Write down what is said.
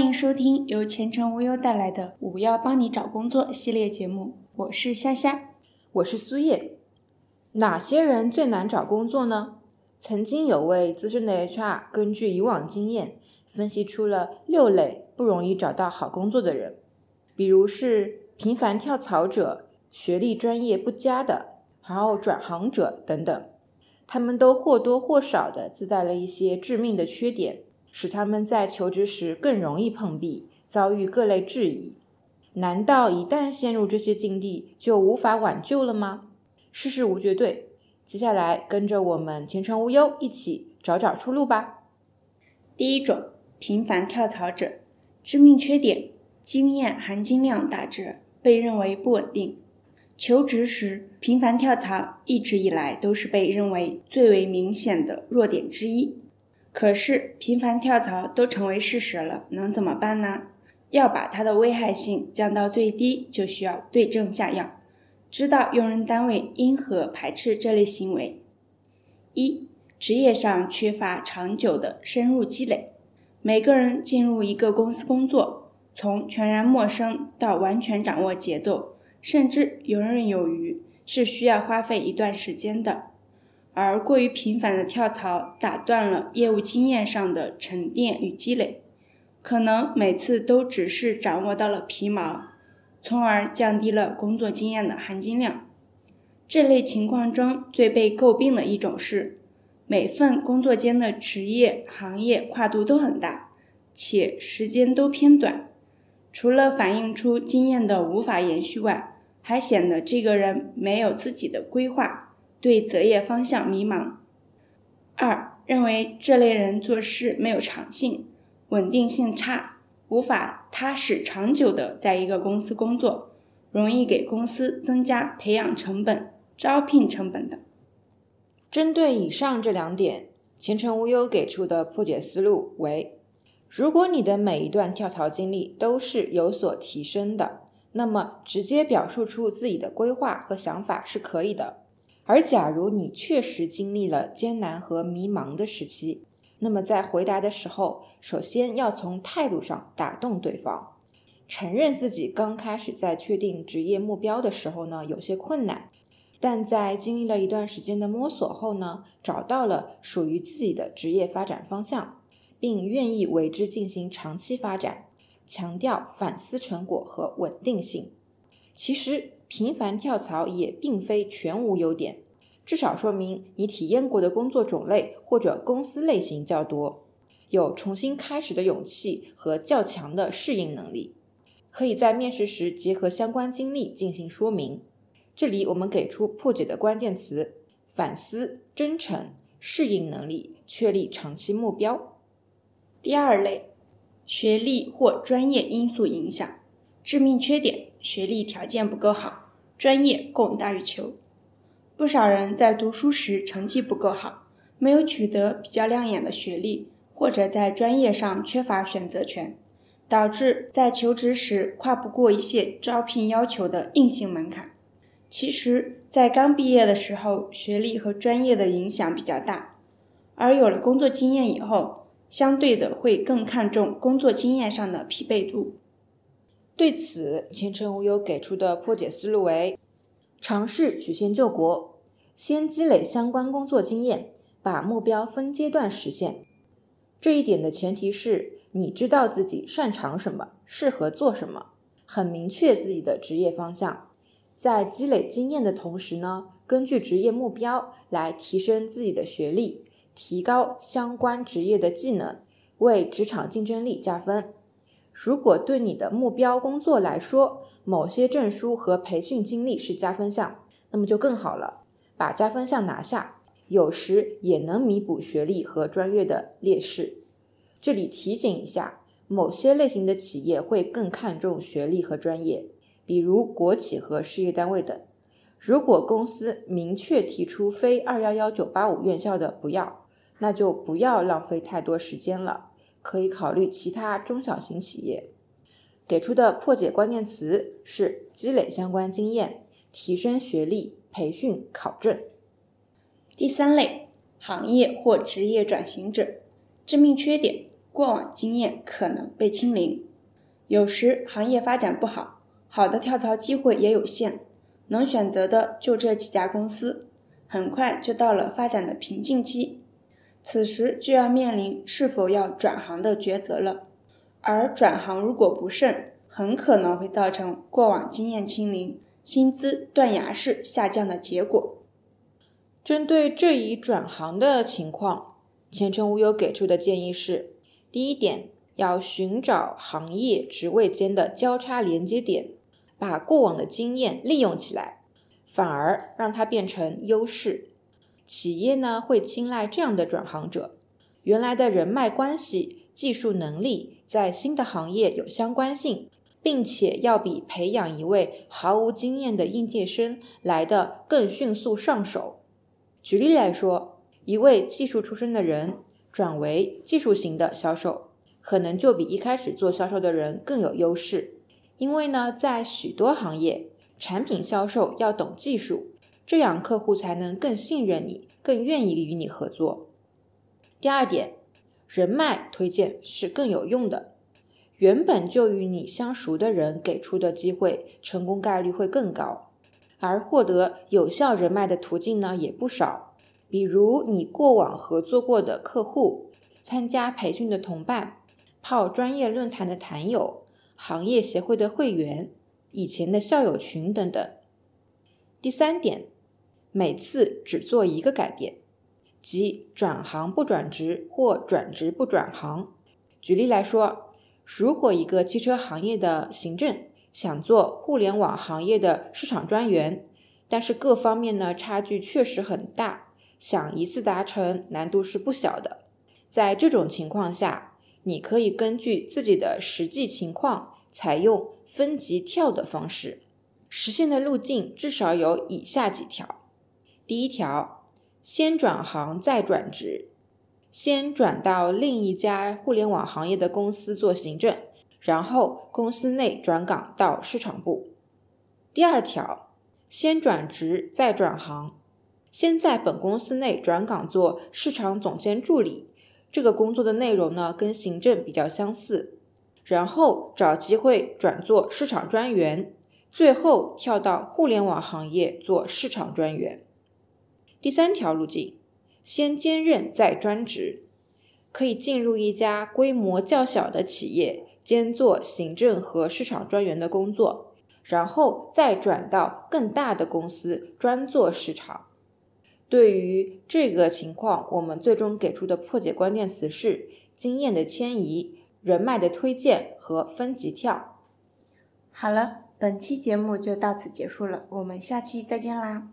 欢迎收听由前程无忧带来的“五幺帮你找工作”系列节目，我是夏夏，我是苏叶。哪些人最难找工作呢？曾经有位资深的 HR 根据以往经验，分析出了六类不容易找到好工作的人，比如是频繁跳槽者、学历专业不佳的，然后转行者等等，他们都或多或少的自带了一些致命的缺点。使他们在求职时更容易碰壁，遭遇各类质疑。难道一旦陷入这些境地，就无法挽救了吗？世事无绝对。接下来跟着我们前程无忧一起找找出路吧。第一种，频繁跳槽者，致命缺点：经验含金量打折，被认为不稳定。求职时频繁跳槽，一直以来都是被认为最为明显的弱点之一。可是频繁跳槽都成为事实了，能怎么办呢？要把它的危害性降到最低，就需要对症下药，知道用人单位因何排斥这类行为。一、职业上缺乏长久的深入积累。每个人进入一个公司工作，从全然陌生到完全掌握节奏，甚至游刃有余，是需要花费一段时间的。而过于频繁的跳槽，打断了业务经验上的沉淀与积累，可能每次都只是掌握到了皮毛，从而降低了工作经验的含金量。这类情况中最被诟病的一种是，每份工作间的职业行业跨度都很大，且时间都偏短，除了反映出经验的无法延续外，还显得这个人没有自己的规划。对择业方向迷茫。二，认为这类人做事没有长性，稳定性差，无法踏实长久的在一个公司工作，容易给公司增加培养成本、招聘成本等。针对以上这两点，前程无忧给出的破解思路为：如果你的每一段跳槽经历都是有所提升的，那么直接表述出自己的规划和想法是可以的。而假如你确实经历了艰难和迷茫的时期，那么在回答的时候，首先要从态度上打动对方，承认自己刚开始在确定职业目标的时候呢有些困难，但在经历了一段时间的摸索后呢，找到了属于自己的职业发展方向，并愿意为之进行长期发展，强调反思成果和稳定性。其实。频繁跳槽也并非全无优点，至少说明你体验过的工作种类或者公司类型较多，有重新开始的勇气和较强的适应能力。可以在面试时结合相关经历进行说明。这里我们给出破解的关键词：反思、真诚、适应能力、确立长期目标。第二类，学历或专业因素影响，致命缺点。学历条件不够好，专业供大于求。不少人在读书时成绩不够好，没有取得比较亮眼的学历，或者在专业上缺乏选择权，导致在求职时跨不过一些招聘要求的硬性门槛。其实，在刚毕业的时候，学历和专业的影响比较大，而有了工作经验以后，相对的会更看重工作经验上的匹配度。对此，前程无忧给出的破解思路为：尝试曲线救国，先积累相关工作经验，把目标分阶段实现。这一点的前提是你知道自己擅长什么，适合做什么，很明确自己的职业方向。在积累经验的同时呢，根据职业目标来提升自己的学历，提高相关职业的技能，为职场竞争力加分。如果对你的目标工作来说，某些证书和培训经历是加分项，那么就更好了。把加分项拿下，有时也能弥补学历和专业的劣势。这里提醒一下，某些类型的企业会更看重学历和专业，比如国企和事业单位等。如果公司明确提出非二幺幺九八五院校的不要，那就不要浪费太多时间了。可以考虑其他中小型企业给出的破解关键词是积累相关经验、提升学历、培训考证。第三类，行业或职业转型者，致命缺点：过往经验可能被清零。有时行业发展不好，好的跳槽机会也有限，能选择的就这几家公司，很快就到了发展的瓶颈期，此时就要面临是否要转行的抉择了。而转行如果不慎，很可能会造成过往经验清零、薪资断崖式下降的结果。针对这一转行的情况，前程无忧给出的建议是：第一点，要寻找行业职位间的交叉连接点，把过往的经验利用起来，反而让它变成优势。企业呢会青睐这样的转行者，原来的人脉关系、技术能力在新的行业有相关性。并且要比培养一位毫无经验的应届生来的更迅速上手。举例来说，一位技术出身的人转为技术型的销售，可能就比一开始做销售的人更有优势。因为呢，在许多行业，产品销售要懂技术，这样客户才能更信任你，更愿意与你合作。第二点，人脉推荐是更有用的。原本就与你相熟的人给出的机会，成功概率会更高。而获得有效人脉的途径呢，也不少。比如你过往合作过的客户、参加培训的同伴、泡专业论坛的坛友、行业协会的会员、以前的校友群等等。第三点，每次只做一个改变，即转行不转职或转职不转行。举例来说。如果一个汽车行业的行政想做互联网行业的市场专员，但是各方面呢差距确实很大，想一次达成难度是不小的。在这种情况下，你可以根据自己的实际情况，采用分级跳的方式，实现的路径至少有以下几条：第一条，先转行再转职。先转到另一家互联网行业的公司做行政，然后公司内转岗到市场部。第二条，先转职再转行，先在本公司内转岗做市场总监助理，这个工作的内容呢跟行政比较相似，然后找机会转做市场专员，最后跳到互联网行业做市场专员。第三条路径。先兼任再专职，可以进入一家规模较小的企业，兼做行政和市场专员的工作，然后再转到更大的公司专做市场。对于这个情况，我们最终给出的破解关键词是经验的迁移、人脉的推荐和分级跳。好了，本期节目就到此结束了，我们下期再见啦。